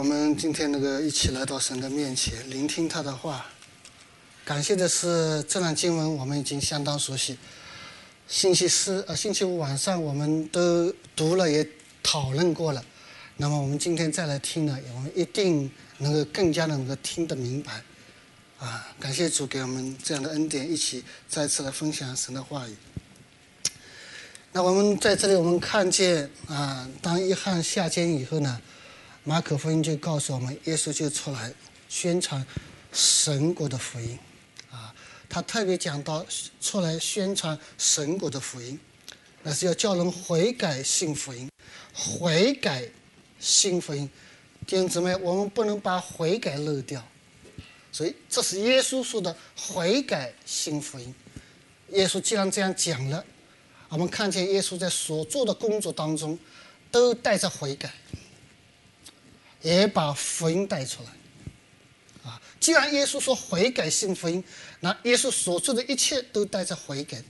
我们今天那个一起来到神的面前，聆听他的话。感谢的是，这段经文我们已经相当熟悉。星期四呃，星期五晚上我们都读了，也讨论过了。那么我们今天再来听呢，我们一定能够更加能够听得明白。啊，感谢主给我们这样的恩典，一起再次来分享神的话语。那我们在这里，我们看见啊，当约翰下监以后呢，马可福音就告诉我们，耶稣就出来宣传神国的福音，啊，他特别讲到出来宣传神国的福音，那是要叫人悔改信福音，悔改信福音，弟兄姊妹，我们不能把悔改漏掉，所以这是耶稣说的悔改信福音。耶稣既然这样讲了。我们看见耶稣在所做的工作当中，都带着悔改，也把福音带出来。啊，既然耶稣说悔改信福音，那耶稣所做的一切都带着悔改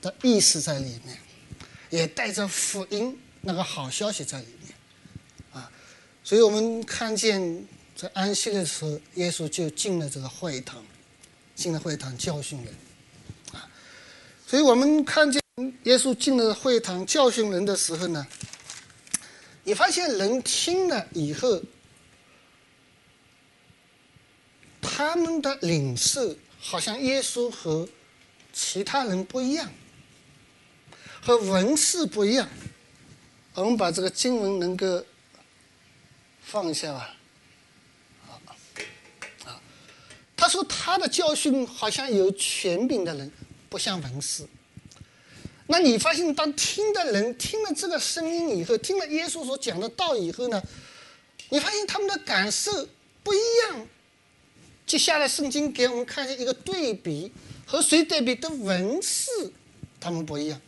的意思在里面，也带着福音那个好消息在里面。啊，所以我们看见在安息的时候，耶稣就进了这个会堂，进了会堂教训人。啊，所以我们看见。耶稣进了会堂教训人的时候呢，你发现人听了以后，他们的领受好像耶稣和其他人不一样，和文士不一样。我们把这个经文能够放下吧。啊，他说他的教训好像有权柄的人，不像文士。那你发现，当听的人听了这个声音以后，听了耶稣所讲的道以后呢，你发现他们的感受不一样。接下来圣经给我们看见一个对比，和谁对比的文士，他们不一样。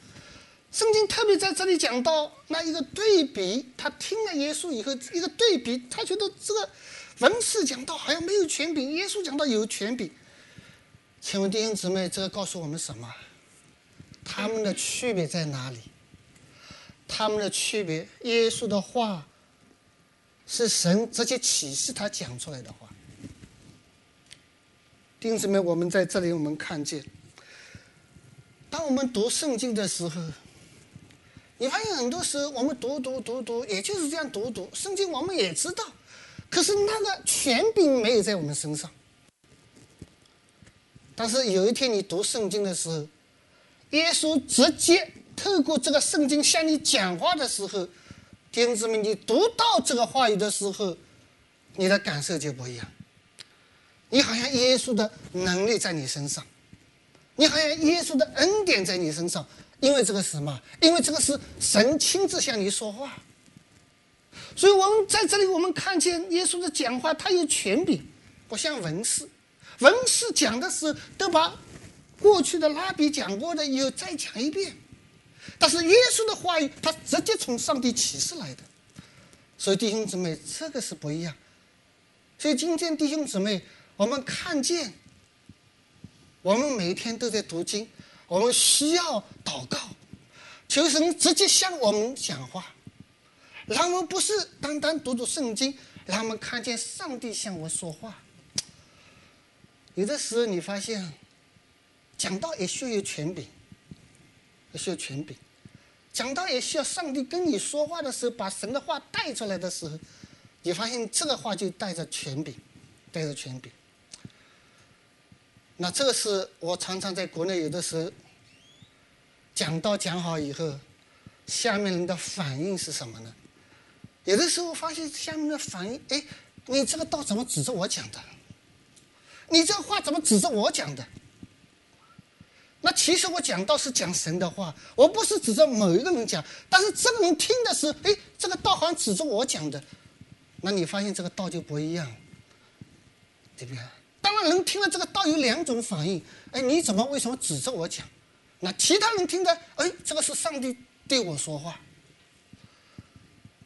圣经特别在这里讲到那一个对比，他听了耶稣以后，一个对比，他觉得这个文士讲到好像没有权柄，耶稣讲到有权柄。请问弟兄姊妹，这个告诉我们什么？他们的区别在哪里？他们的区别，耶稣的话是神直接启示他讲出来的话。弟兄姊妹，我们在这里，我们看见，当我们读圣经的时候，你发现很多时候我们读读读读，也就是这样读读圣经，我们也知道，可是那个权柄没有在我们身上。但是有一天你读圣经的时候，耶稣直接透过这个圣经向你讲话的时候，弟兄姊妹，你读到这个话语的时候，你的感受就不一样。你好像耶稣的能力在你身上，你好像耶稣的恩典在你身上，因为这个是什么？因为这个是神亲自向你说话。所以我们在这里，我们看见耶稣的讲话，他有权柄，不像文士，文士讲的时候都把。过去的拉比讲过的，又再讲一遍。但是耶稣的话语，他直接从上帝启示来的。所以弟兄姊妹，这个是不一样。所以今天弟兄姊妹，我们看见，我们每天都在读经，我们需要祷告，求神直接向我们讲话，让我们不是单单读读圣经，让我们看见上帝向我说话。有的时候你发现。讲道也需要权柄，也需要权柄。讲道也需要上帝跟你说话的时候，把神的话带出来的时候，你发现这个话就带着权柄，带着权柄。那这个是我常常在国内有的时候讲道讲好以后，下面人的反应是什么呢？有的时候发现下面的反应，哎，你这个道怎么指着我讲的？你这个话怎么指着我讲的？那其实我讲道是讲神的话，我不是指着某一个人讲，但是这个人听的是，哎，这个道好像指着我讲的，那你发现这个道就不一样，对不对？当然，人听了这个道有两种反应，哎，你怎么为什么指着我讲？那其他人听的，哎，这个是上帝对我说话。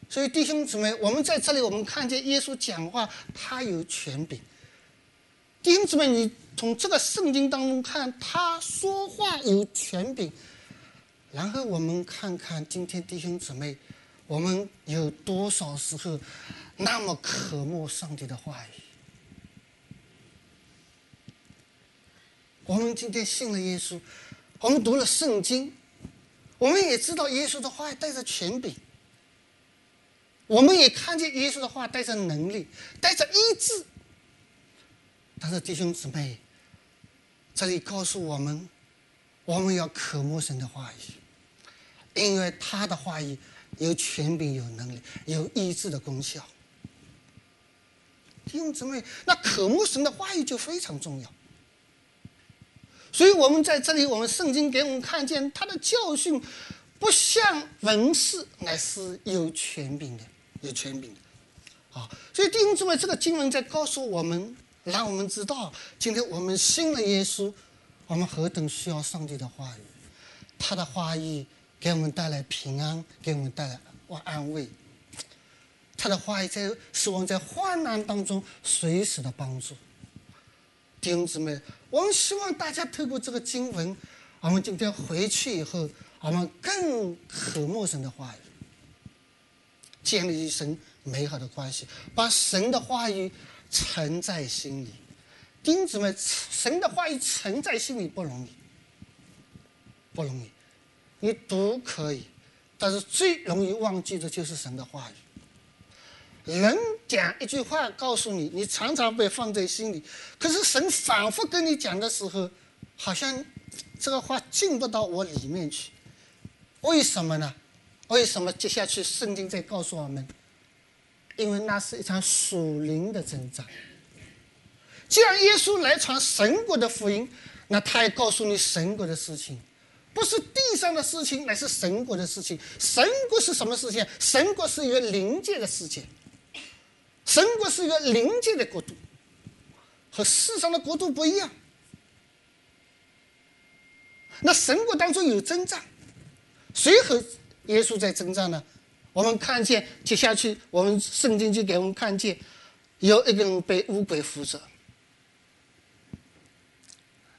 所以弟兄姊妹，我们在这里，我们看见耶稣讲话，他有权柄。弟兄姊妹，你。从这个圣经当中看，他说话有权柄。然后我们看看今天弟兄姊妹，我们有多少时候那么渴慕上帝的话语。我们今天信了耶稣，我们读了圣经，我们也知道耶稣的话带着权柄，我们也看见耶稣的话带着能力，带着医治。但是弟兄姊妹，这里告诉我们，我们要渴慕神的话语，因为他的话语有权柄、有能力、有医治的功效。弟兄姊妹，那渴慕神的话语就非常重要。所以我们在这里，我们圣经给我们看见他的教训，不像文士，乃是有权柄的，有权柄的。啊，所以弟兄姊妹，这个经文在告诉我们，让我们知道，今天我们信了耶稣，我们何等需要上帝的话语，他的话语给我们带来平安，给我们带来安慰，他的话语在使我们在患难当中随时的帮助。弟兄姊妹，我们希望大家透过这个经文，我们今天回去以后，我们更渴慕神的话语，建立一生美好的关系，把神的话语存在心里。弟兄们，神的话语存在心里不容易，不容易。你读可以，但是最容易忘记的就是神的话语。人讲一句话告诉你，你常常被放在心里。可是神反复跟你讲的时候，好像这个话进不到我里面去。为什么呢？为什么接下去圣经在告诉我们？因为那是一场属灵的征战。既然耶稣来传神国的福音，那他也告诉你神国的事情，不是地上的事情，乃是神国的事情。神国是什么事情？神国是一个灵界的事情。神国是一个灵界的国度，和世上的国度不一样。那神国当中有征战，谁和耶稣在征战呢？我们看见接下去，我们圣经就给我们看见，有一个人被乌鬼附着。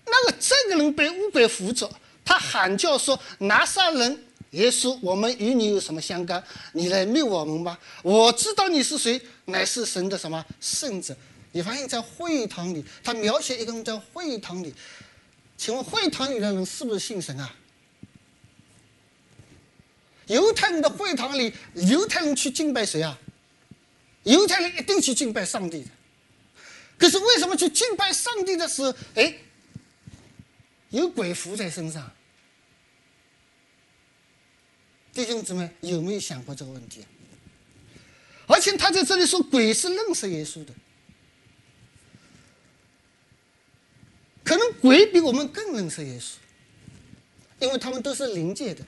那个这个人被乌鬼附着，他喊叫说：“拿撒人。”耶稣，我们与你有什么相干？你来灭我们吧！我知道你是谁，乃是神的什么圣者。你发现，在会堂里，他描写一个人在会堂里。请问，会堂里的人是不是信神啊？犹太人的会堂里，犹太人去敬拜谁啊？犹太人一定去敬拜上帝的。可是为什么去敬拜上帝的时候，哎，有鬼附在身上？弟兄姊妹，有没有想过这个问题？而且他在这里说，鬼是认识耶稣的，可能鬼比我们更认识耶稣，因为他们都是灵界的。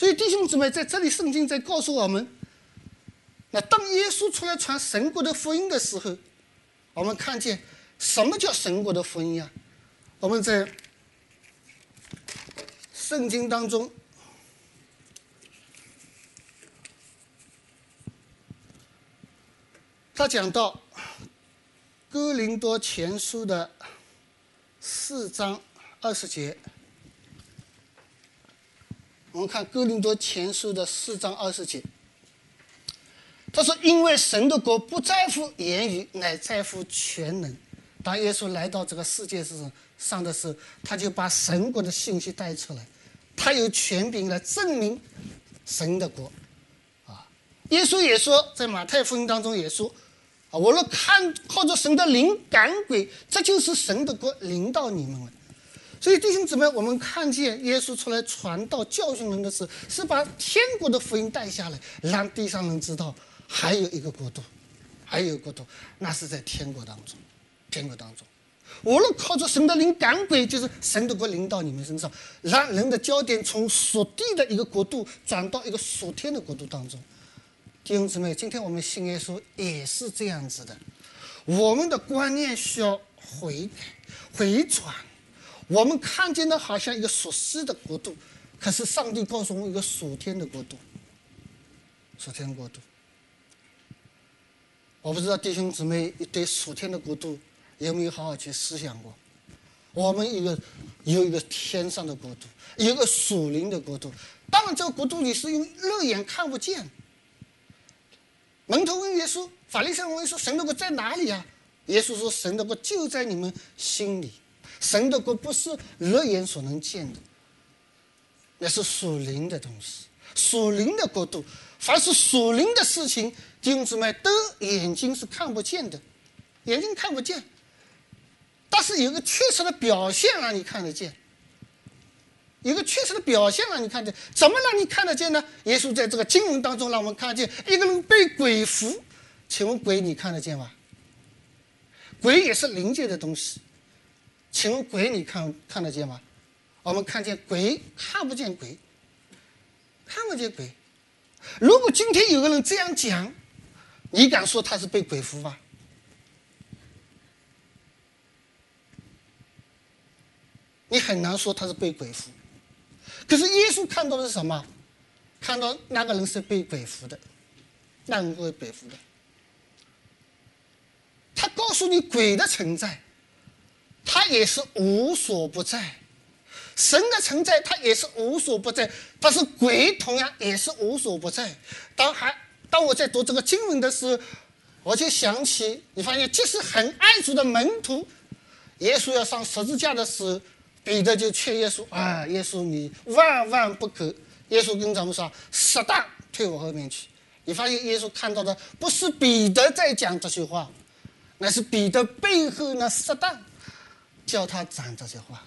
所以弟兄姊妹，在这里圣经在告诉我们，那当耶稣出来传神国的福音的时候，我们看见什么叫神国的福音啊？我们在圣经当中。他讲到《哥林多前书》的四章二十节，我们看《哥林多前书》的四章二十节。他说：“因为神的国不在乎言语，乃在乎全能。当耶稣来到这个世界上上的时候，他就把神国的信息带出来，他有权柄来证明神的国。啊，耶稣也说，在马太福音当中也说。”啊！我若看靠着神的灵赶鬼，这就是神的国临到你们了。所以弟兄姊妹，我们看见耶稣出来传道、教训人的时，是把天国的福音带下来，让地上人知道还有一个国度，还有一个国度，那是在天国当中。天国当中，我若靠着神的灵赶鬼，就是神的国临到你们身上，让人的焦点从属地的一个国度转到一个属天的国度当中。弟兄姊妹，今天我们信耶稣也是这样子的，我们的观念需要回改、回转。我们看见的好像一个属世的国度，可是上帝告诉我们一个属天的国度，属天国度。我不知道弟兄姊妹对属天的国度有没有好好去思想过？我们一个有一个天上的国度，有一个属灵的国度。当然，这个国度你是用肉眼看不见。门徒问耶稣，法利赛人问说：“神的国在哪里啊？”耶稣说：“神的国就在你们心里。神的国不是肉眼所能见的，那是属灵的东西，属灵的国度。凡是属灵的事情，弟兄姊妹，都眼睛是看不见的，眼睛看不见，但是有个确实的表现让你看得见。”一个确实的表现让你看见，怎么让你看得见呢？耶稣在这个经文当中让我们看见一个人被鬼附，请问鬼你看得见吗？鬼也是灵界的东西，请问鬼你看看得见吗？我们看见鬼看不见鬼，看不见鬼。如果今天有个人这样讲，你敢说他是被鬼附吗？你很难说他是被鬼附。可是耶稣看到的是什么？看到那个人是被鬼附的，那人被附的。他告诉你鬼的存在，他也是无所不在；神的存在，他也是无所不在。但是鬼同样也是无所不在。当还当我在读这个经文的时候，我就想起，你发现即使很爱主的门徒，耶稣要上十字架的时候。彼得就劝耶稣啊，耶稣你万万不可！耶稣跟咱们说：“适当退我后面去。”你发现耶稣看到的不是彼得在讲这些话，那是彼得背后那适当叫他讲这些话。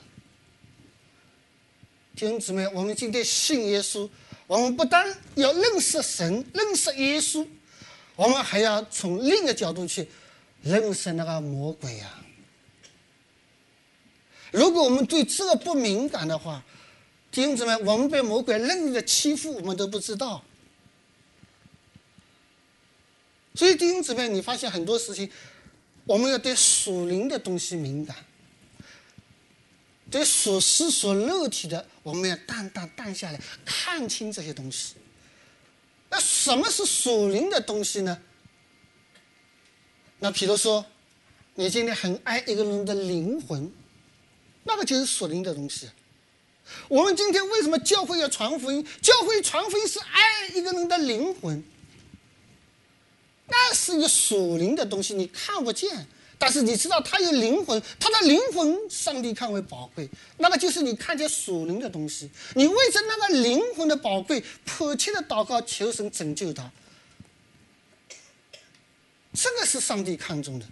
弟兄姊妹，我们今天信耶稣，我们不但要认识神、认识耶稣，我们还要从另一个角度去认识那个魔鬼呀。如果我们对这个不敏感的话，弟兄姊妹，我们被魔鬼任意的欺负，我们都不知道。所以弟兄姊妹，你发现很多事情，我们要对属灵的东西敏感，对所思所肉体的，我们要淡淡淡下来，看清这些东西。那什么是属灵的东西呢？那比如说，你今天很爱一个人的灵魂。那个就是属灵的东西。我们今天为什么教会要传福音？教会传福音是爱一个人的灵魂，那是一个属灵的东西，你看不见，但是你知道他有灵魂，他的灵魂上帝看为宝贵，那个就是你看见属灵的东西。你为着那个灵魂的宝贵，迫切的祷告，求神拯救他，这个是上帝看重的。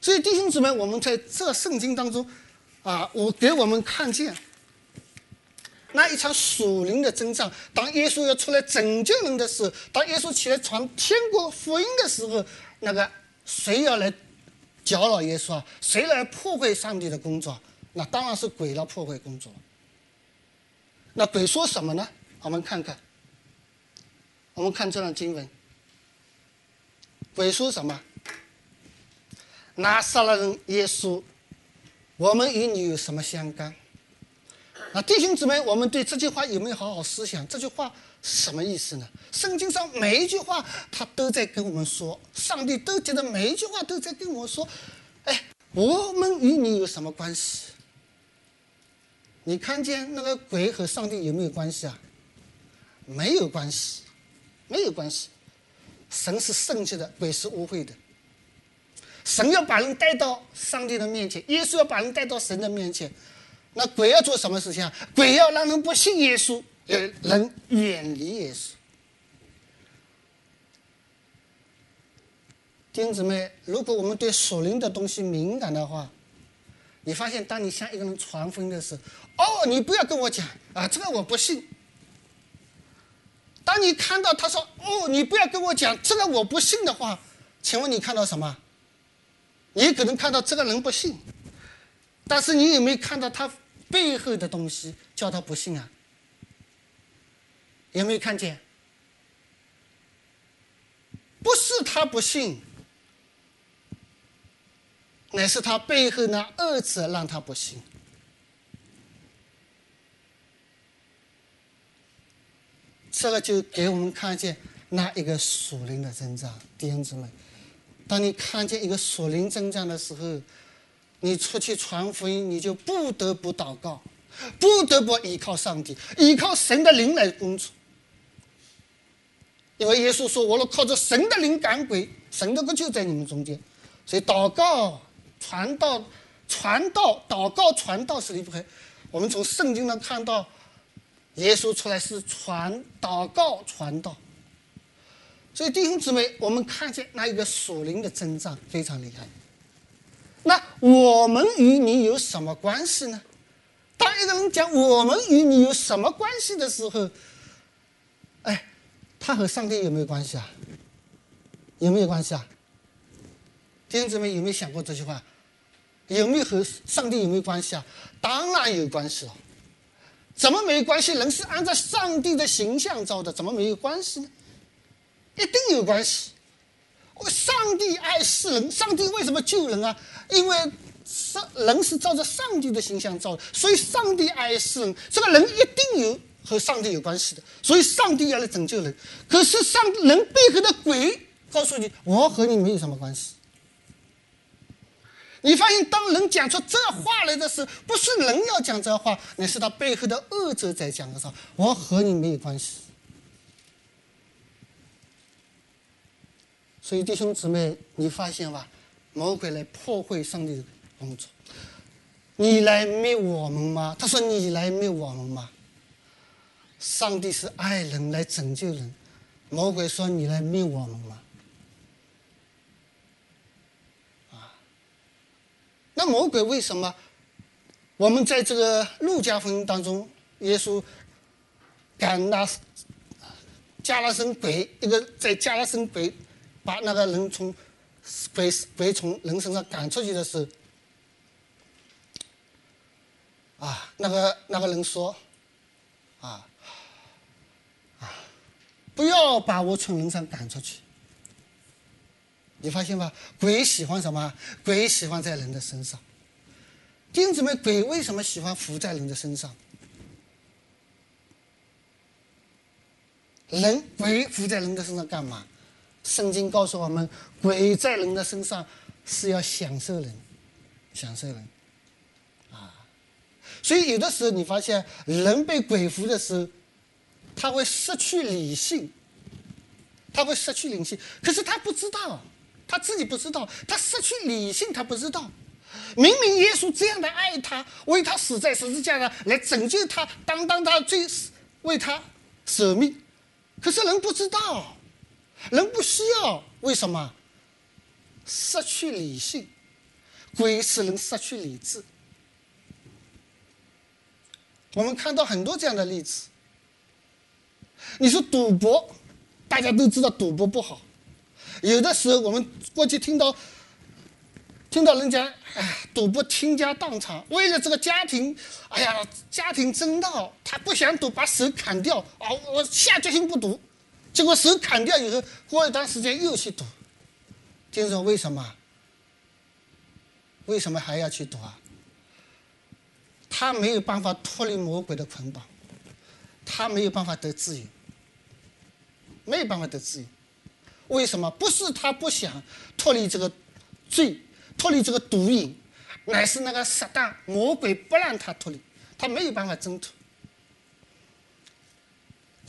所以弟兄姊妹，我们在这圣经当中，啊，我给我们看见那一场属灵的征战。当耶稣要出来拯救人的时候，当耶稣起来传天国福音的时候，那个谁要来搅扰耶稣啊？谁来破坏上帝的工作？那当然是鬼来破坏工作。那鬼说什么呢？我们看看，我们看这段经文，鬼说什么？拿撒勒人耶稣，我们与你有什么相干？啊，弟兄姊妹，我们对这句话有没有好好思想？这句话什么意思呢？圣经上每一句话，他都在跟我们说，上帝都觉得每一句话都在跟我说，哎，我们与你有什么关系？你看见那个鬼和上帝有没有关系啊？没有关系，没有关系。神是圣洁的，鬼是污秽的。神要把人带到上帝的面前，耶稣要把人带到神的面前。那鬼要做什么事情啊？鬼要让人不信耶稣，人远离也是。弟兄姊妹，如果我们对属灵的东西敏感的话，你发现，当你向一个人传福音的时候，哦，你不要跟我讲啊，这个我不信。当你看到他说，哦，你不要跟我讲这个我不信的话，请问你看到什么？你可能看到这个人不信，但是你有没有看到他背后的东西叫他不信啊？有没有看见？不是他不信，乃是他背后那恶者让他不信。这个就给我们看见那一个属灵的增长，弟兄姊妹。当你看见一个属灵增长的时候，你出去传福音，你就不得不祷告，不得不依靠上帝，依靠神的灵来工作。因为耶稣说：“我若靠着神的灵赶鬼，神的国就在你们中间。”所以祷告、传道、传道、祷告、传道是离不开。我们从圣经上看到，耶稣出来是传祷告、传道。所以弟兄姊妹，我们看见那一个属灵的增长非常厉害。那我们与你有什么关系呢？当一个人讲我们与你有什么关系的时候，他和上帝有没有关系啊？有没有关系啊？弟兄姊妹有没有想过这句话？有没有和上帝有没有关系啊？当然有关系了。怎么没关系？人是按照上帝的形象造的，怎么没有关系呢？一定有关系。我上帝爱世人，上帝为什么救人啊？因为上人是照着上帝的形象造的，所以上帝爱世人。这个人一定有和上帝有关系的，所以上帝要来拯救人。可是上人背后的鬼告诉你，我和你没有什么关系。你发现，当人讲出这话来的时候，不是人要讲这话，那是他背后的恶者在讲的时候，我和你没有关系。所以弟兄姊妹，你发现吧，魔鬼来破坏上帝的工作。你来灭我们吗？他说：“你来灭我们吗？”上帝是爱人来拯救人，魔鬼说：“你来灭我们吗？”啊，那魔鬼为什么？我们在这个路加福音当中，耶稣赶那加拉森鬼，一个在加拉森鬼。把那个人从鬼鬼从人身上赶出去的时候，啊，那个那个人说，啊，不要把我从人上赶出去。你发现吧？鬼喜欢什么？鬼喜欢在人的身上。弟子们，鬼为什么喜欢伏在人的身上？人鬼伏在人的身上干嘛？圣经告诉我们，鬼在人的身上是要享受人，享受人，啊，所以有的时候你发现人被鬼附的时候，他会失去理性，他会失去灵性，可是他不知道，他自己不知道，他失去理性，他不知道，明明耶稣这样的爱他，为他死在十字架上来拯救他，当当他最，为他舍命，可是人不知道。人不需要，为什么？失去理性，鬼使人失去理智。我们看到很多这样的例子。你说赌博，大家都知道赌博不好。有的时候我们过去听到，听到人家哎，赌博倾家荡产，为了这个家庭，哎呀，家庭争闹，他不想赌，把手砍掉啊！我下决心不赌。结果手砍掉以后，过一段时间又去赌。听说为什么？为什么还要去赌啊？他没有办法脱离魔鬼的捆绑，他没有办法得自由，没有办法得自由。为什么？不是他不想脱离这个罪，脱离这个毒瘾，乃是那个撒旦魔鬼不让他脱离，他没有办法挣脱。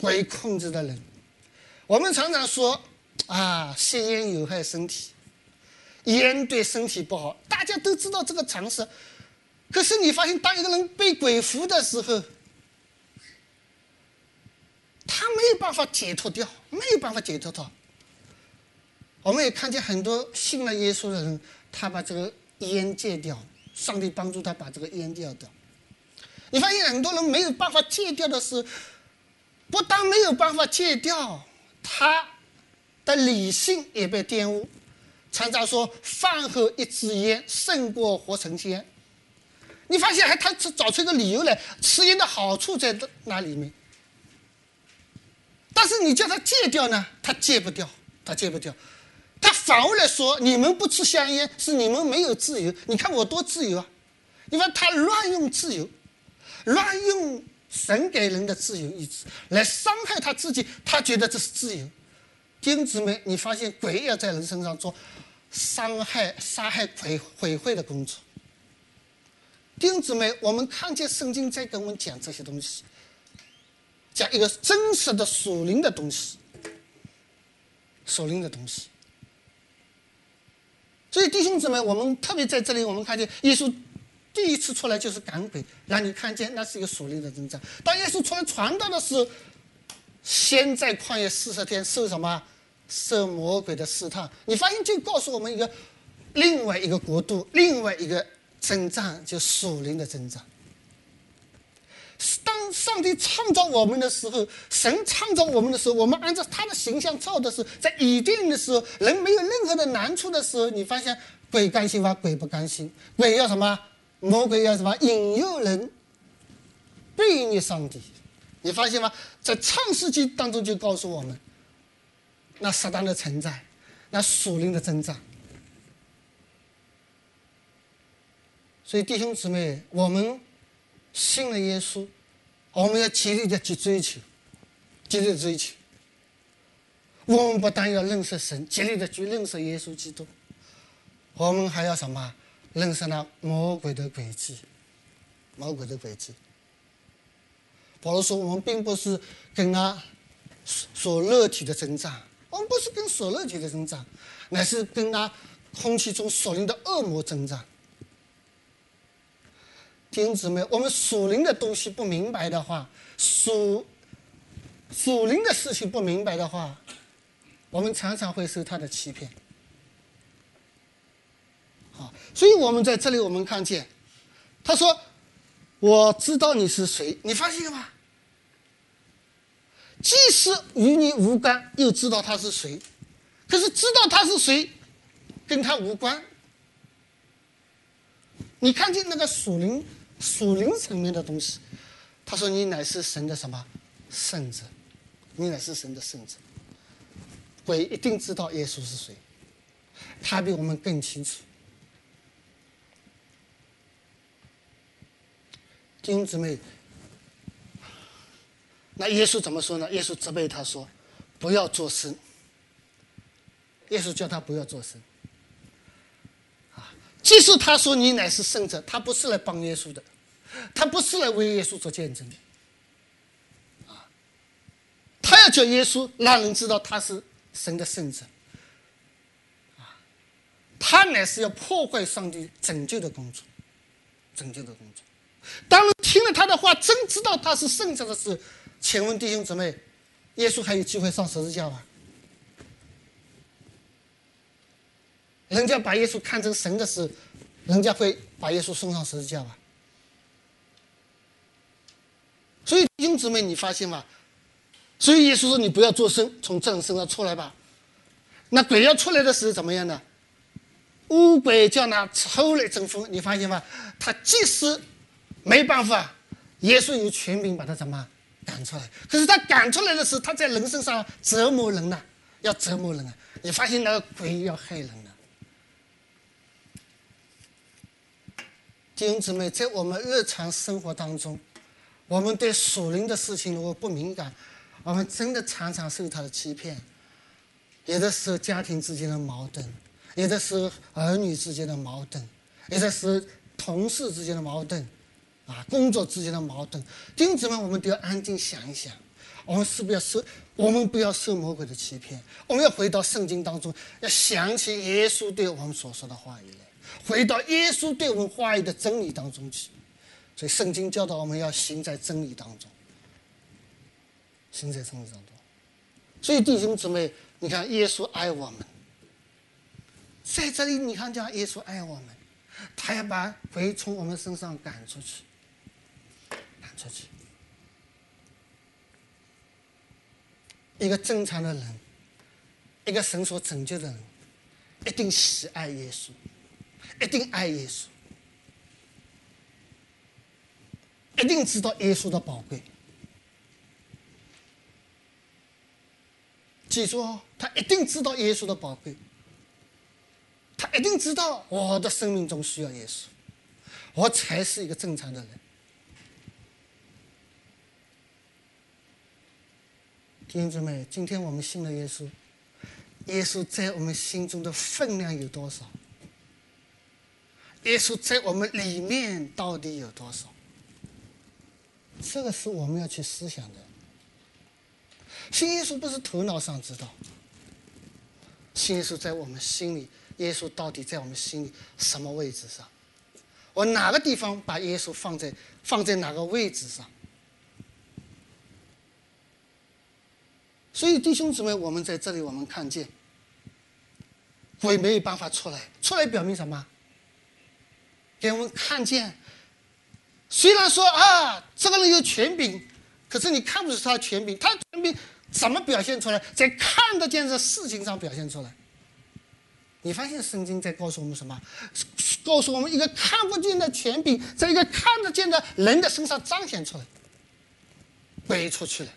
鬼控制的人。我们常常说，啊，吸烟有害身体，烟对身体不好，大家都知道这个常识。可是你发现，当一个人被鬼附的时候，他没有办法解脱掉，没有办法解脱掉。我们也看见很多信了耶稣的人，他把这个烟戒掉，上帝帮助他把这个烟戒掉。你发现很多人没有办法戒掉的是，不但没有办法戒掉。他的理性也被玷污，常常说饭后一支烟胜过活成仙。你发现还他找出一个理由来，吃烟的好处在那里面。但是你叫他戒掉呢，他戒不掉，他戒不掉，他反过来说你们不吃香烟是你们没有自由。你看我多自由啊！你看他乱用自由，乱用。神给人的自由意志来伤害他自己，他觉得这是自由。弟兄们，你发现鬼要在人身上做伤害、杀害、毁毁坏的工作。弟兄们，我们看见圣经在跟我们讲这些东西，讲一个真实的属灵的东西。属灵的东西。所以弟兄姊妹，我们特别在这里，我们看见耶稣第一次出来就是赶鬼，让你看见那是一个属灵的征兆。当耶稣出来传道的时候，先在旷野四十天受什么？受魔鬼的试探。你发现就告诉我们一个另外一个国度，另外一个征兆，就属灵的征兆。当上帝创造我们的时候，神创造我们的时候，我们按照他的形象造的是在伊甸的时候，人没有任何的难处的时候，你发现鬼甘心吗？鬼不甘心。鬼要什么？魔鬼要什么？引诱人背逆上帝。你发现吗？在创世纪当中就告诉我们，那撒旦的存在，那属灵的增长。所以弟兄姊妹，我们。信了耶稣，我们要极力的去追求，极力追求。我们不但要认识神，极力的去认识耶稣基督，我们还要什么？认识那魔鬼的诡计，魔鬼的诡计。保罗说：“我们并不是跟那所肉体的增长，我们不是跟所肉体的增长，乃是跟那空气中所灵的恶魔增长。”弟兄姊妹，我们属灵的东西不明白的话，属属灵的事情不明白的话，我们常常会受他的欺骗。好，所以我们在这里，我们看见，他说：“我知道你是谁。”你发现了吗？即使与你无关，又知道他是谁，可是知道他是谁，跟他无关。你看见那个属灵？属灵层面的东西，他说：“你乃是神的什么圣者？你乃是神的圣者。鬼一定知道耶稣是谁，他比我们更清楚。弟兄姊妹，那耶稣怎么说呢？耶稣责备他说：‘不要作声。’耶稣叫他不要作声。啊，即使他说你乃是圣者，他不是来帮耶稣的。”他不是来为耶稣做见证的，啊，他要叫耶稣让人知道他是神的圣者，啊，他乃是要破坏上帝拯救的工作，拯救的工作。当听了他的话，真知道他是圣者的时候，请问弟兄姊妹，耶稣还有机会上十字架吗？人家把耶稣看成神的时候，人家会把耶稣送上十字架吗？所以弟兄姊妹，你发现吗？所以耶稣说：“你不要做声，从这人身上出来吧。”那鬼要出来的时候怎么样呢？乌鬼叫那抽来争风，你发现吗？他即使没办法，耶稣有权柄把他怎么赶出来？可是他赶出来的时候，他在人身上折磨人呢，要折磨人啊！你发现那个鬼要害人了。弟兄姊妹，在我们日常生活当中。我们对属灵的事情如果不敏感，我们真的常常受他的欺骗。有的时候家庭之间的矛盾，有的时候儿女之间的矛盾，有的时候同事之间的矛盾，啊，工作之间的矛盾。弟子们，我们都要安静想一想，我们是不是要受？我们不要受魔鬼的欺骗。我们要回到圣经当中，要想起耶稣对我们所说的话语来，回到耶稣对我们话语的真理当中去。所以圣经教导我们要行在真理当中，行在真理当中。所以弟兄姊妹，你看耶稣爱我们，在这里你看见耶稣爱我们，他要把鬼从我们身上赶出去，赶出去。一个正常的人，一个神所拯救的人，一定喜爱耶稣，一定爱耶稣。一定知道耶稣的宝贵，记住哦，他一定知道耶稣的宝贵，他一定知道我的生命中需要耶稣，我才是一个正常的人。弟兄姊妹，今天我们信了耶稣，耶稣在我们心中的分量有多少？耶稣在我们里面到底有多少？这个是我们要去思想的。信耶稣不是头脑上知道，信耶稣在我们心里，耶稣到底在我们心里什么位置上？我哪个地方把耶稣放在放在哪个位置上？所以弟兄姊妹，我们在这里，我们看见鬼没有办法出来，出来表明什么？给我们看见，虽然说啊，这个人有权柄，可是你看不出他权柄，他权柄怎么表现出来？在看得见的事情上表现出来。你发现圣经在告诉我们什么？告诉我们一个看不见的权柄，在一个看得见的人的身上彰显出来，背出去了，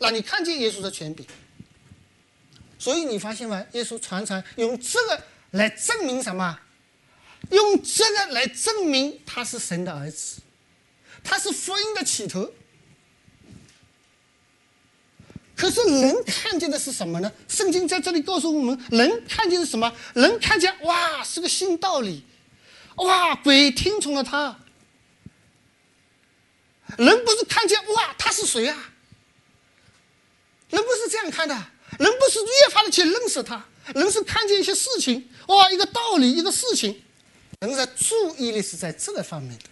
让你看见耶稣的权柄。所以你发现吗？耶稣常常用这个来证明什么？用这个来证明他是神的儿子，他是福音的起头。可是人看见的是什么呢？圣经在这里告诉我们，人看见是什么？人看见哇，是个新道理，哇，鬼听从了他。人不是看见哇，他是谁啊？人不是这样看的，人不是越发的去认识他，人是看见一些事情，哇，一个道理，一个事情，人的注意力是在这个方面的。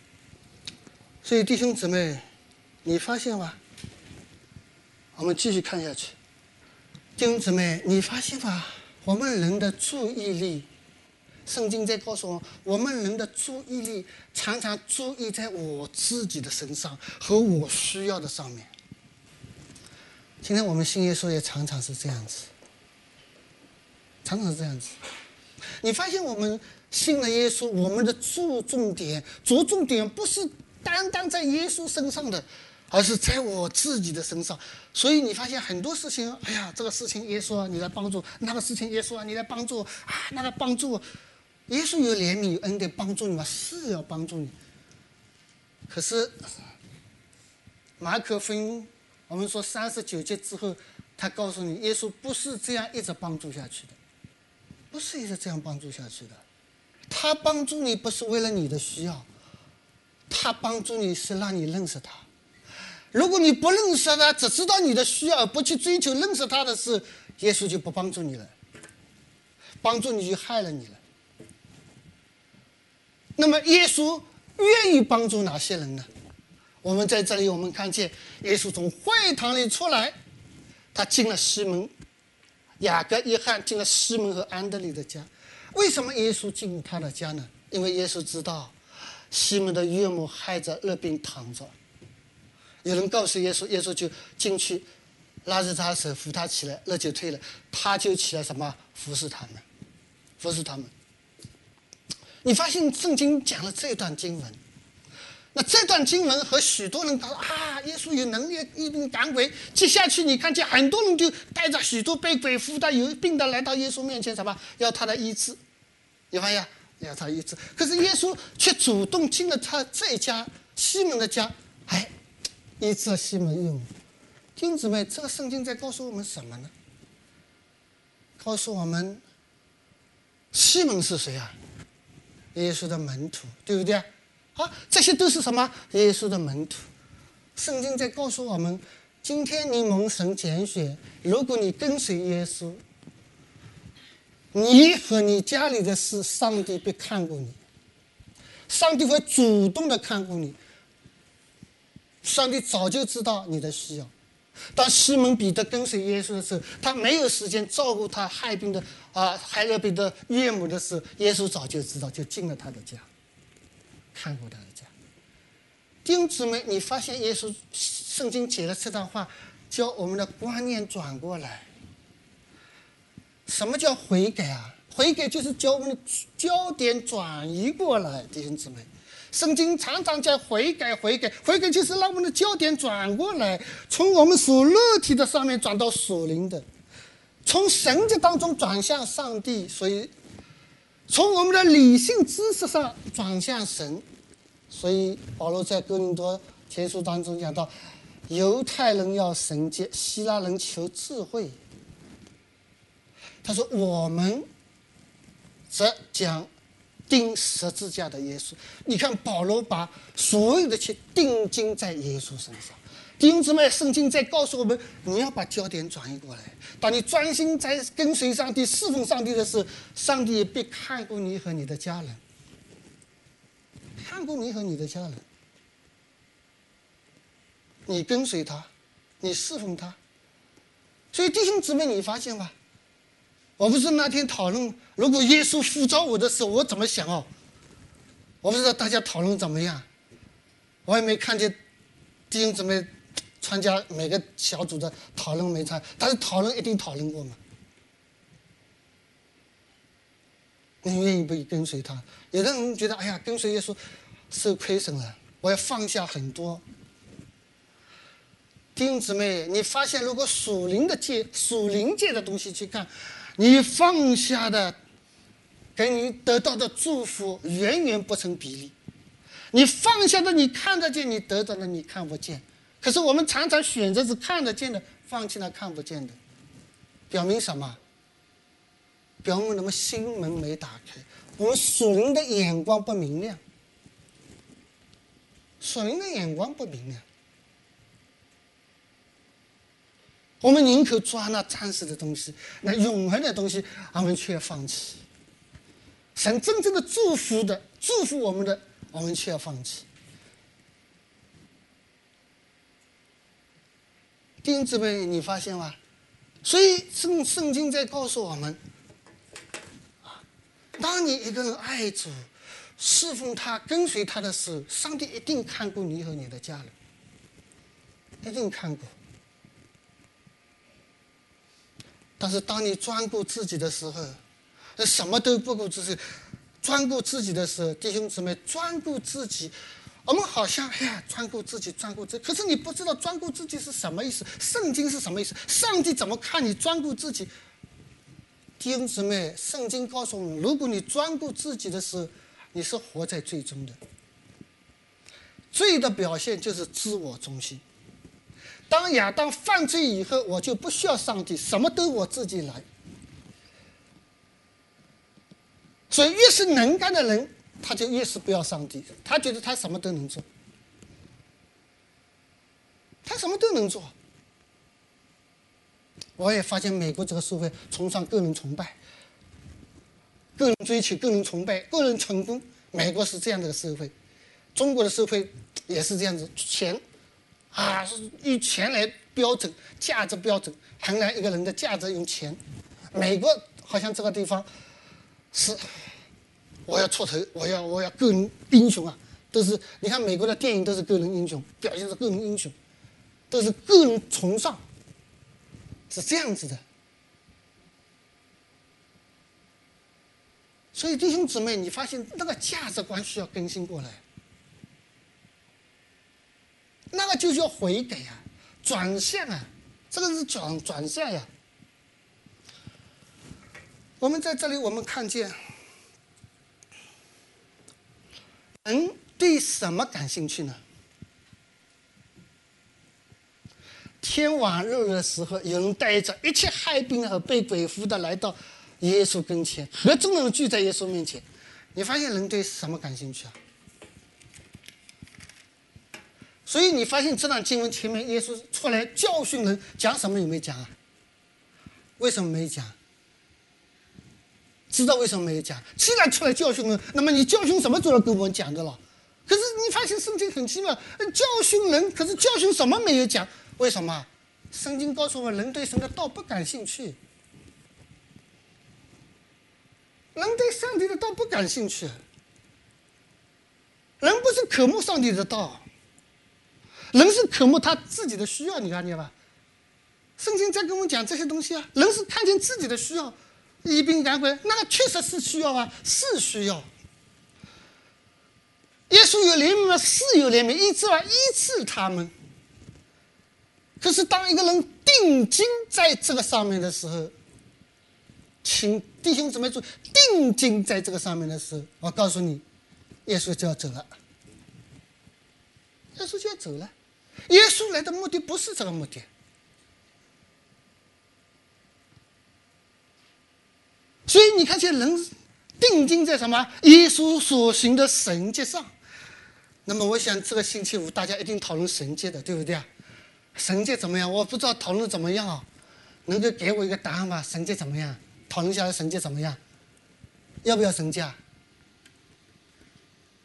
所以弟兄姊妹，你发现吗？我们继续看下去，弟兄姊妹，你发现吧？我们人的注意力，圣经在告诉我，我们人的注意力常常注意在我自己的身上和我需要的上面。今天我们信耶稣也常常是这样子，常常是这样子。你发现我们信了耶稣，我们的注重点、着重点不是单单在耶稣身上的。而是在我自己的身上，所以你发现很多事情，哎呀，这个事情耶稣啊，你来帮助；那个事情耶稣啊，你来帮助啊，那个帮助，耶稣有怜悯有恩典帮助你吗？是要帮助你。可是马可福音，我们说三十九节之后，他告诉你，耶稣不是这样一直帮助下去的，不是一直这样帮助下去的。他帮助你不是为了你的需要，他帮助你是让你认识他。如果你不认识他，只知道你的需要，不去追求认识他的事，耶稣就不帮助你了，帮助你就害了你了。那么耶稣愿意帮助哪些人呢？我们在这里，我们看见耶稣从会堂里出来，他进了西门、雅各、约翰，进了西门和安德里的家。为什么耶稣进他的家呢？因为耶稣知道西门的岳母害着热病躺着。有人告诉耶稣，耶稣就进去，拉着他手扶他起来，热就退了，他就起来什么服侍他们，服侍他们。你发现圣经讲了这段经文，那这段经文和许多人他说啊，耶稣有能力一定赶鬼。接下去你看见很多人就带着许多被鬼附的有病的来到耶稣面前，什么要他的医治，你发现要他医治。可是耶稣却主动进了他这一家西门的家，哎。医治了西门用，弟兄姊妹，这个圣经在告诉我们什么呢？告诉我们，西门是谁啊？耶稣的门徒，对不对？啊，这些都是什么？耶稣的门徒。圣经在告诉我们，今天你蒙神拣选，如果你跟随耶稣，你和你家里的事，上帝会看顾你，上帝会主动的看顾你。上帝早就知道你的需要。当西门彼得跟随耶稣的时候，他没有时间照顾他害病的啊害热病的岳母的时候，耶稣早就知道，就进了他的家，看过他的家。弟兄姊妹，你发现耶稣圣经写的这段话，叫我们的观念转过来。什么叫悔改啊？悔改就是将我们的焦点转移过来，弟兄姊妹。圣经常常讲悔改，悔改，悔改就是让我们的焦点转过来，从我们属肉体的上面转到属灵的，从神的当中转向上帝。所以，从我们的理性知识上转向神。所以，保罗在哥林多前书当中讲到，犹太人要神迹，希腊人求智慧。他说：“我们则讲。”钉十字架的耶稣，你看保罗把所有的去定睛在耶稣身上，弟兄姊妹，圣经在告诉我们，你要把焦点转移过来。当你专心在跟随上帝、侍奉上帝的时候，上帝也必看顾你和你的家人，看顾你和你的家人。你跟随他，你侍奉他。所以弟兄姊妹，你发现吧？我不是那天讨论，如果耶稣呼召我的时候，我怎么想哦？我不知道大家讨论怎么样，我也没看见弟兄姊妹。参加每个小组的讨论没参，但是讨论一定讨论过嘛？你愿意不跟随他？有的人觉得，哎呀，跟随耶稣受亏损了，我要放下很多。弟兄姊妹，你发现如果属灵的界、属灵界的东西去看，你放下的，给你得到的祝福远远不成比例。你放下的，你看得见；你得到的，你看不见。可是我们常常选择是看得见的，放弃了看不见的，表明什么？表明我们心门没打开，我们属灵的眼光不明亮，属灵的眼光不明亮。我们宁可抓那暂时的东西，那永恒的东西，我们却放弃。神真正的祝福的祝福我们的，我们却要放弃。弟兄姊妹，你发现吗？所以圣圣经在告诉我们：啊，当你一个人爱主、侍奉他、跟随他的时候，上帝一定看顾你和你的家人，一定看过。但是当你专顾自己的时候，什么都不顾自己，专顾自己的时候，弟兄姊妹，专顾自己。我们好像哎呀，专顾自己，专顾自己。可是你不知道专顾自己是什么意思？圣经是什么意思？上帝怎么看你专顾自己？弟兄姊妹，圣经告诉我们：如果你专顾自己的时候，你是活在最终的。罪的表现就是自我中心。当亚当犯罪以后，我就不需要上帝，什么都我自己来。所以，越是能干的人。他就越是不要上帝，他觉得他什么都能做，他什么都能做。我也发现美国这个社会崇尚个人崇拜，个人追求、个人崇拜、个人成功。美国是这样的社会，中国的社会也是这样子，钱啊是以钱来标准价值标准，衡量一个人的价值用钱。美国好像这个地方是。我要出头，我要我要个人英雄啊！都是你看美国的电影都是个人英雄，表现是个人英雄，都是个人崇尚，是这样子的。所以弟兄姊妹，你发现那个价值观需要更新过来，那个就叫悔改啊，转向啊，这个是转转向呀。我们在这里，我们看见。人对什么感兴趣呢？天晚日的时候，有人带着一切害病和被鬼附的来到耶稣跟前，和众人聚在耶稣面前。你发现人对什么感兴趣啊？所以你发现这段经文前面耶稣出来教训人，讲什么有没有讲啊？为什么没讲？知道为什么没有讲？既然出来教训人，那么你教训什么都要跟我们讲的了。可是你发现圣经很奇妙，教训人，可是教训什么没有讲？为什么？圣经告诉我们，人对神的道不感兴趣，人对上帝的道不感兴趣。人不是渴慕上帝的道，人是渴慕他自己的需要。你看见吧？圣经在跟我们讲这些东西啊，人是看见自己的需要。医病赶鬼，那个确实是需要啊，是需要。耶稣有怜悯吗？是有怜悯，医治啊，医治他们。可是当一个人定睛在这个上面的时候，请弟兄姊妹注意，定睛在这个上面的时候，我告诉你，耶稣就要走了。耶稣就要走了。耶稣来的目的不是这个目的。所以你看，见人定睛在什么？耶稣所行的神迹上。那么，我想这个星期五大家一定讨论神迹的，对不对啊？神界怎么样？我不知道讨论怎么样啊？能够给我一个答案吗？神界怎么样？讨论下来，神界怎么样？要不要神界？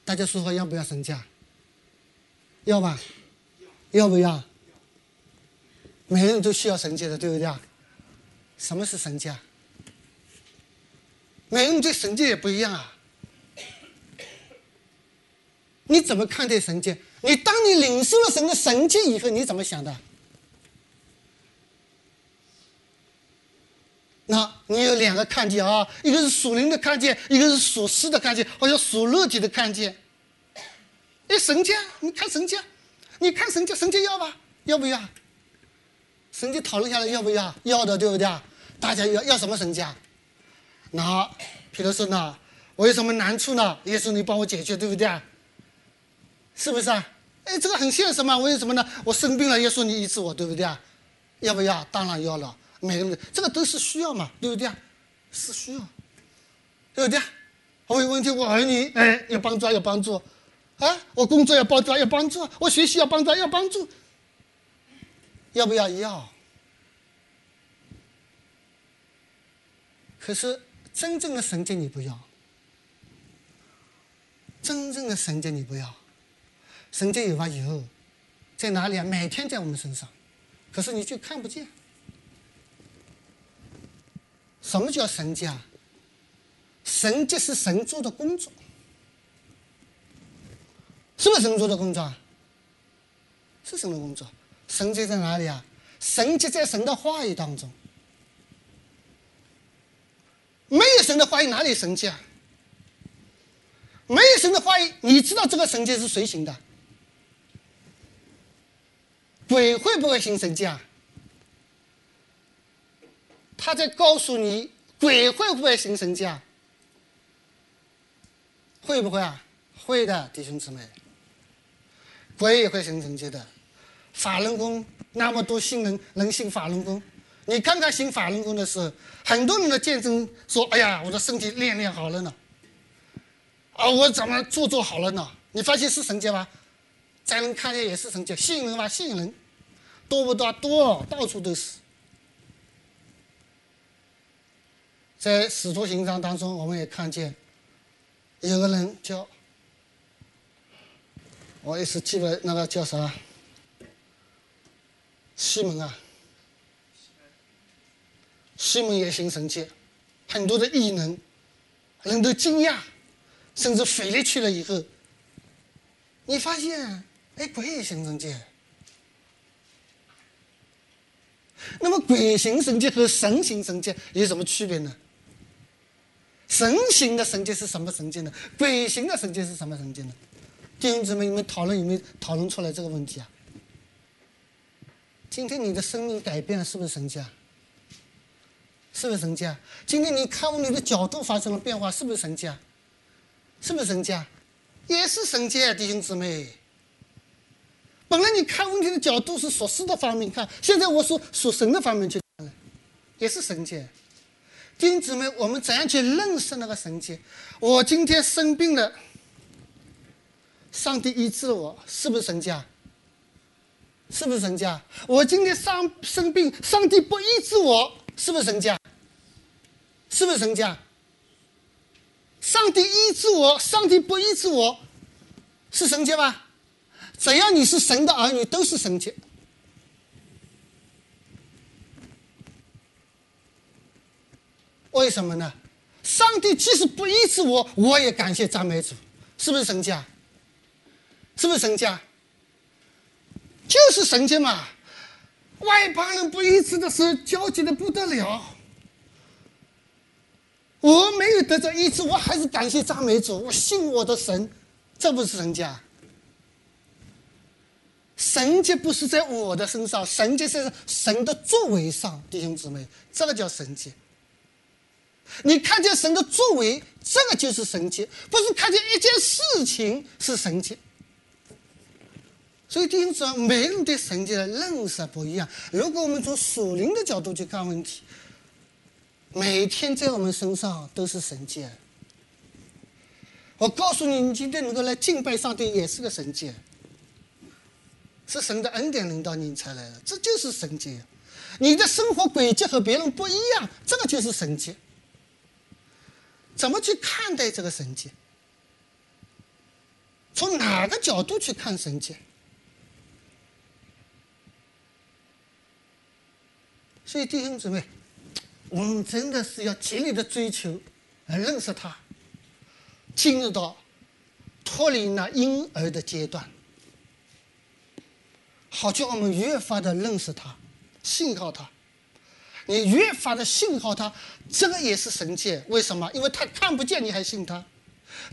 大家说说要不要神界？要吧？要不要？每个人都需要神界的，对不对啊？什么是神界？每个人对神界也不一样啊。你怎么看待神界？你当你领受了神的神界以后，你怎么想的？那你有两个看见啊，一个是属灵的看见，一个是属实的看见，或者属肉体的看见。哎，神界，你看神界，你看神界，神界要吧？要不要？神界讨论下来要不要？要的，对不对啊？大家要要什么神界？那，比如说呢，我有什么难处呢？耶稣，你帮我解决，对不对啊？是不是啊？哎，这个很现实嘛。为什么呢？我生病了，耶稣你医治我，对不对啊？要不要？当然要了。每个人这个都是需要嘛，对不对啊？是需要，对不对？我有问题，我儿女哎要帮助要帮助，啊，我工作要帮助要帮助，我学习要帮助要帮助，要不要？要。可是真正的神经你不要，真正的神经你不要。神迹有吧？有，在哪里啊？每天在我们身上，可是你就看不见。什么叫神迹啊？神迹是神做的工作，是不是神做的工作？是神的工作。神迹在哪里啊？神迹在神的话语当中。没有神的话语，哪里神迹啊？没有神的话语，你知道这个神界是谁行的？鬼会不会行神迹啊？他在告诉你，鬼会不会行神迹啊？会不会啊？会的，弟兄姊妹。鬼也会行神迹的。法轮功那么多新人能信法轮功，你看看信法轮功的时候，很多人的见证说：“哎呀，我的身体练练好了呢。”啊，我怎么做做好了呢？你发现是神迹吗？在人看见也是神迹，吸引人吧？吸引人，多不多？多，到处都是。在使徒行传当中，我们也看见有个人叫，我一时记不那个叫啥，西门啊，西门也行神迹，很多的异能，人都惊讶，甚至飞了去了以后，你发现。哎，鬼也行神迹。那么鬼行神迹和神行神迹有什么区别呢？神行的神迹是什么神迹呢？鬼行的神迹是什么神迹呢？弟兄姊妹，你们讨论有没有讨论出来这个问题啊？今天你的生命改变了，是不是神迹啊？是不是神迹啊？今天你看问题的角度发生了变化，是不是神迹啊？是不是神迹啊？也是神迹啊，弟兄姊妹。本来你看问题的角度是属实的方面看，现在我说属神的方面去看了，也是神界。弟兄姊妹，我们怎样去认识那个神界？我今天生病了，上帝医治我，是不是神家？是不是神家？我今天上生病，上帝不医治我，是不是神家？是不是神家？上帝医治我，上帝不医治我，是神家吗？只要你是神的儿女，都是神家。为什么呢？上帝即使不医治我，我也感谢赞美主，是不是神家？是不是神家？就是神界嘛。外邦人不医治的时候，焦急的不得了。我没有得到医治，我还是感谢赞美主，我信我的神，这不是神家。神迹不是在我的身上，神迹是神的作为上，弟兄姊妹，这个叫神迹。你看见神的作为，这个就是神迹，不是看见一件事情是神迹。所以弟兄姊妹，每个人对神迹的认识不一样。如果我们从属灵的角度去看问题，每天在我们身上都是神迹。我告诉你，你今天能够来敬拜上帝，也是个神迹。是神的恩典领导你才来的，这就是神迹。你的生活轨迹和别人不一样，这个就是神迹。怎么去看待这个神迹？从哪个角度去看神迹？所以弟兄姊妹，我们真的是要极力的追求，来认识他，进入到脱离那婴儿的阶段，好叫我们越发的认识他，信靠他。你越发的信靠他，这个也是神迹。为什么？因为他看不见，你还信他；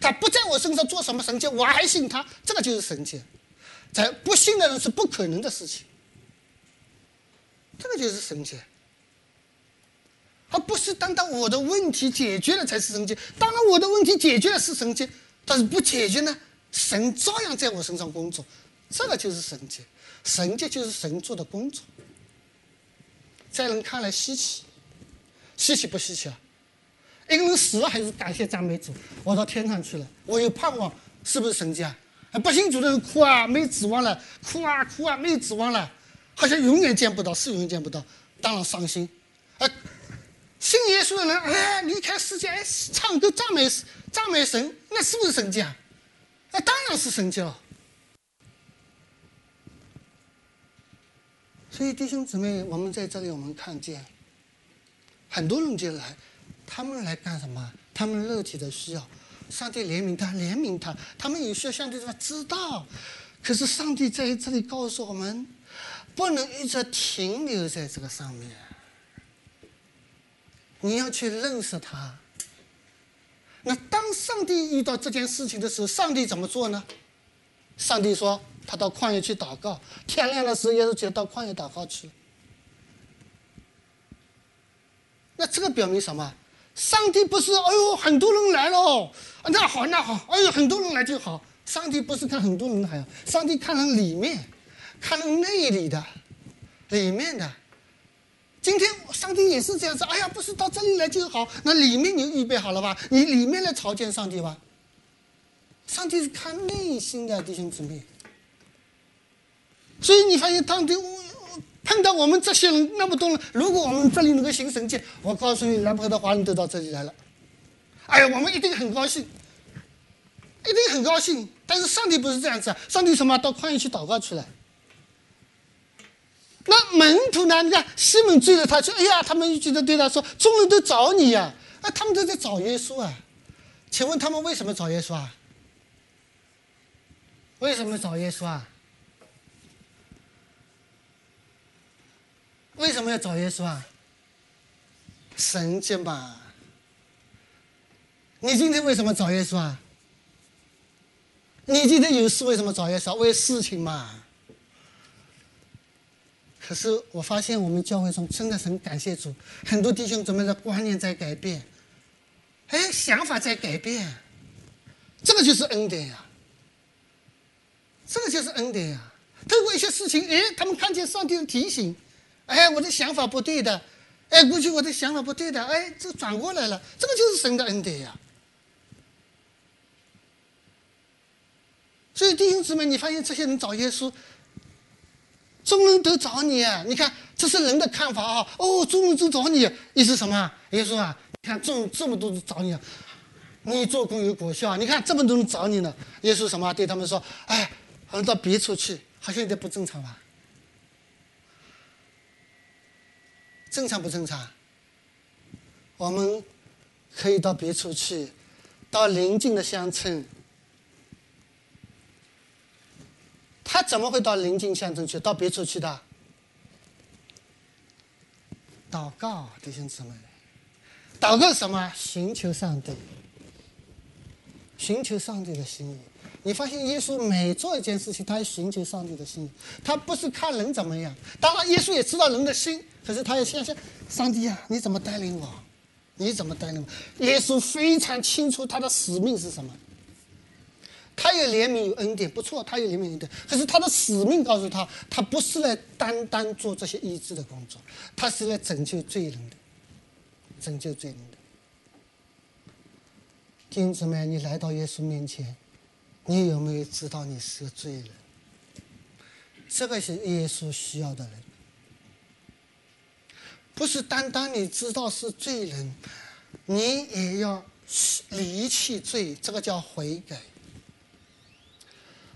他不在我身上做什么神迹，我还信他。这个就是神迹，在不信的人是不可能的事情。这个就是神迹，而不是单单我的问题解决了才是神迹。当然，我的问题解决了是神迹，但是不解决呢，神照样在我身上工作。这个就是神迹，神迹就是神做的工作。在人看来稀奇，稀奇不稀奇啊？一个人死了还是感谢赞美主，我到天上去了，我有盼望，是不是神迹啊？不信主的人哭啊，没指望了，哭啊哭啊，没指望了，好像永远见不到，是永远见不到，当然伤心。啊，信耶稣的人，哎，离开世界，哎，唱歌赞美赞美神，那是不是神迹啊？那当然是神迹了。所以弟兄姊妹，我们在这里，我们看见很多人就来，他们来干什么？他们肉体的需要，上帝怜悯他，怜悯他。他们也需要，上帝知道。可是上帝在这里告诉我们，不能一直停留在这个上面。你要去认识他。那当上帝遇到这件事情的时候，上帝怎么做呢？上帝说。他到旷野去祷告，天亮的时候，耶稣就到旷野祷告去了。那这个表明什么？上帝不是哎呦很多人来了，那好那好，哎呦很多人来就好。上帝不是看很多人来，上帝看人里面，看内里的，里面的。今天上帝也是这样子，哎呀，不是到这里来就好，那里面你预备好了吧？你里面来朝见上帝吧。上帝是看内心的弟兄姊妹。所以你发现，当地碰到我们这些人那么多人，如果我们这里能够行神迹，我告诉你，南坡的华人都到这里来了。哎呀，我们一定很高兴，一定很高兴。但是上帝不是这样子啊，上帝什么到旷野去祷告去了。那门徒呢？你看西门追着他去，哎呀，他们觉得对他说：“众人都找你呀！”啊，他们都在找耶稣啊。请问他们为什么找耶稣啊？为什么找耶稣啊？为什么要找耶稣啊？神经吧！你今天为什么找耶稣啊？你今天有事为什么找耶稣？为事情嘛。可是我发现我们教会中真的很感谢主，很多弟兄姊妹的观念在改变，哎，想法在改变，这个就是恩典呀！这个就是恩典呀！透过一些事情，哎，他们看见上帝的提醒。哎，我的想法不对的，哎，过去我的想法不对的，哎，这转过来了，这个就是神的恩典呀。所以弟兄姊妹，你发现这些人找耶稣，众人都找你！你看，这是人的看法啊。哦，众人都找你，意思什么？耶稣啊，你看众这么多人找你，你做工有果效。你看这么多人找你呢，耶稣什么？对他们说，哎，我们到别处去，好像有点不正常吧？正常不正常？我们可以到别处去，到邻近的乡村。他怎么会到邻近乡村去？到别处去的？祷告，弟兄姊妹，祷告什么？寻求上帝，寻求上帝的心意。你发现耶稣每做一件事情，他寻求上帝的心意，他不是看人怎么样。当然，耶稣也知道人的心。可是他也相信上帝啊，你怎么带领我？你怎么带领我？耶稣非常清楚他的使命是什么。他有怜悯，有恩典，不错，他有怜悯恩典。可是他的使命告诉他，他不是来单单做这些医治的工作，他是来拯救罪人的，拯救罪人的。弟兄姊妹，你来到耶稣面前，你有没有知道你是个罪人？这个是耶稣需要的人，不是单单你知道是罪人，你也要离弃罪，这个叫悔改。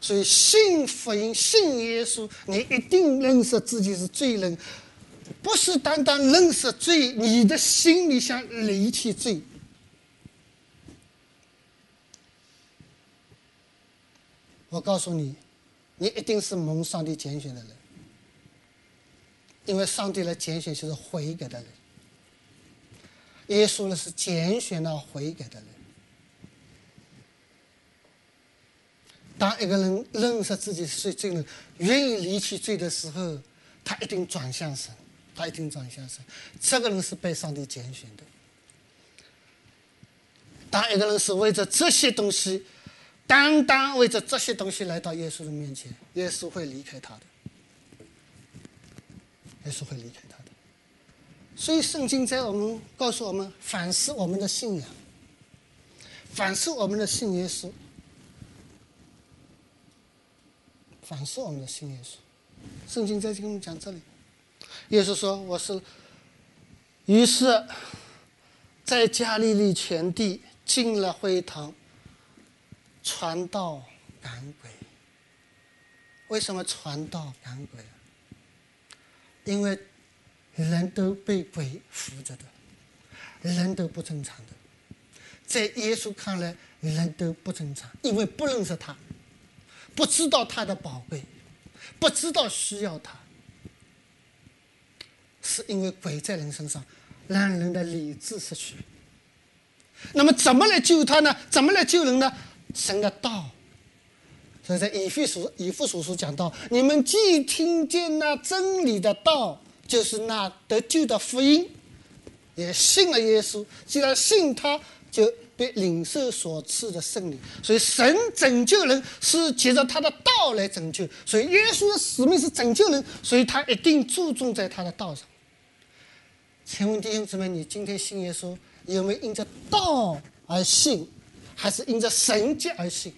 所以信福音、信耶稣，你一定认识自己是罪人，不是单单认识罪，你的心里想离弃罪。我告诉你，你一定是蒙上帝拣选的人，因为上帝的拣选就是悔改的人。耶稣呢是拣选了悔改的人。当一个人认识自己是罪人，愿意离弃罪的时候，他一定转向神，他一定转向神。这个人是被上帝拣选的。当一个人是为着这些东西，单单为着这些东西来到耶稣的面前，耶稣会离开他的，耶稣会离开他的。所以圣经在我们告诉我们反思我们的信仰，反思我们的信耶稣。反思我们的信耶稣，圣经在跟我们讲这里。耶稣说：“我是。”于是，在加利利全地进了会堂，传道赶鬼。为什么传道赶鬼？因为人都被鬼附着的，人都不正常的。在耶稣看来，人都不正常，因为不认识他。不知道他的宝贵，不知道需要他，是因为鬼在人身上，让人的理智失去。那么怎么来救他呢？怎么来救人呢？神的道。所以在以弗所以弗所书讲到：你们既听见那真理的道，就是那得救的福音，也信了耶稣。既然信他，就。被领受所赐的圣灵，所以神拯救人是借着他的道来拯救。所以耶稣的使命是拯救人，所以他一定注重在他的道上。请问弟兄姊妹，你今天信耶稣，有没有因着道而信，还是因着神迹而信？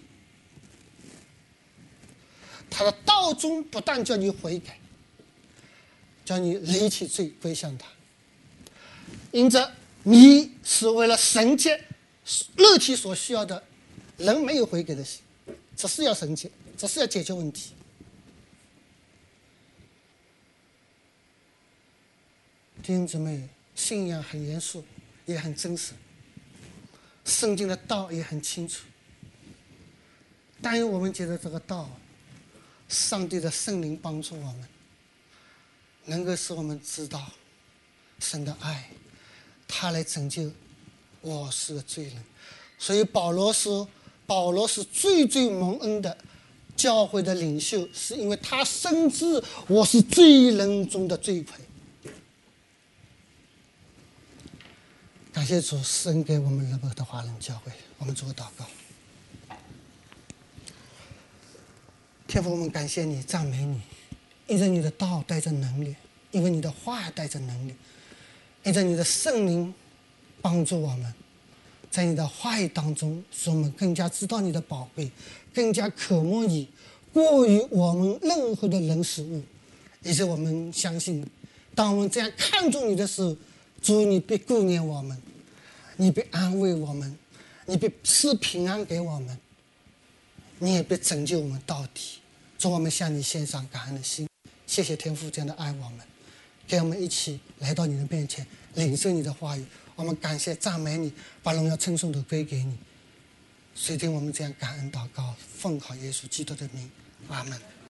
他的道中不但叫你悔改，叫你离弃罪归向他，因着你是为了神迹。肉体所需要的，人没有悔改的心，只是要神解，只是要解决问题。弟兄姊妹，信仰很严肃，也很真实。圣经的道也很清楚。但愿我们觉得这个道，上帝的圣灵帮助我们，能够使我们知道神的爱，他来拯救。我是个罪人，所以保罗说，保罗是最最蒙恩的教会的领袖，是因为他深知我是罪人中的罪魁。感谢主，赐给我们乐伯的华人教会，我们做个祷告。天父，我们感谢你，赞美你，因为你的道带着能力，因为你的话带着能力，因为你的圣灵。帮助我们，在你的话语当中，使我们更加知道你的宝贵，更加渴慕你，过于我们任何的人事物。以及我们相信，当我们这样看重你的时候，主你必顾念我们，你必安慰我们，你必赐平安给我们，你也必拯救我们到底。祝我们向你献上感恩的心，谢谢天父这样的爱我们，给我们一起来到你的面前，领受你的话语。我们感谢赞美你，把荣耀称颂都归给你。随听我们这样感恩祷告，奉好耶稣基督的名，阿门。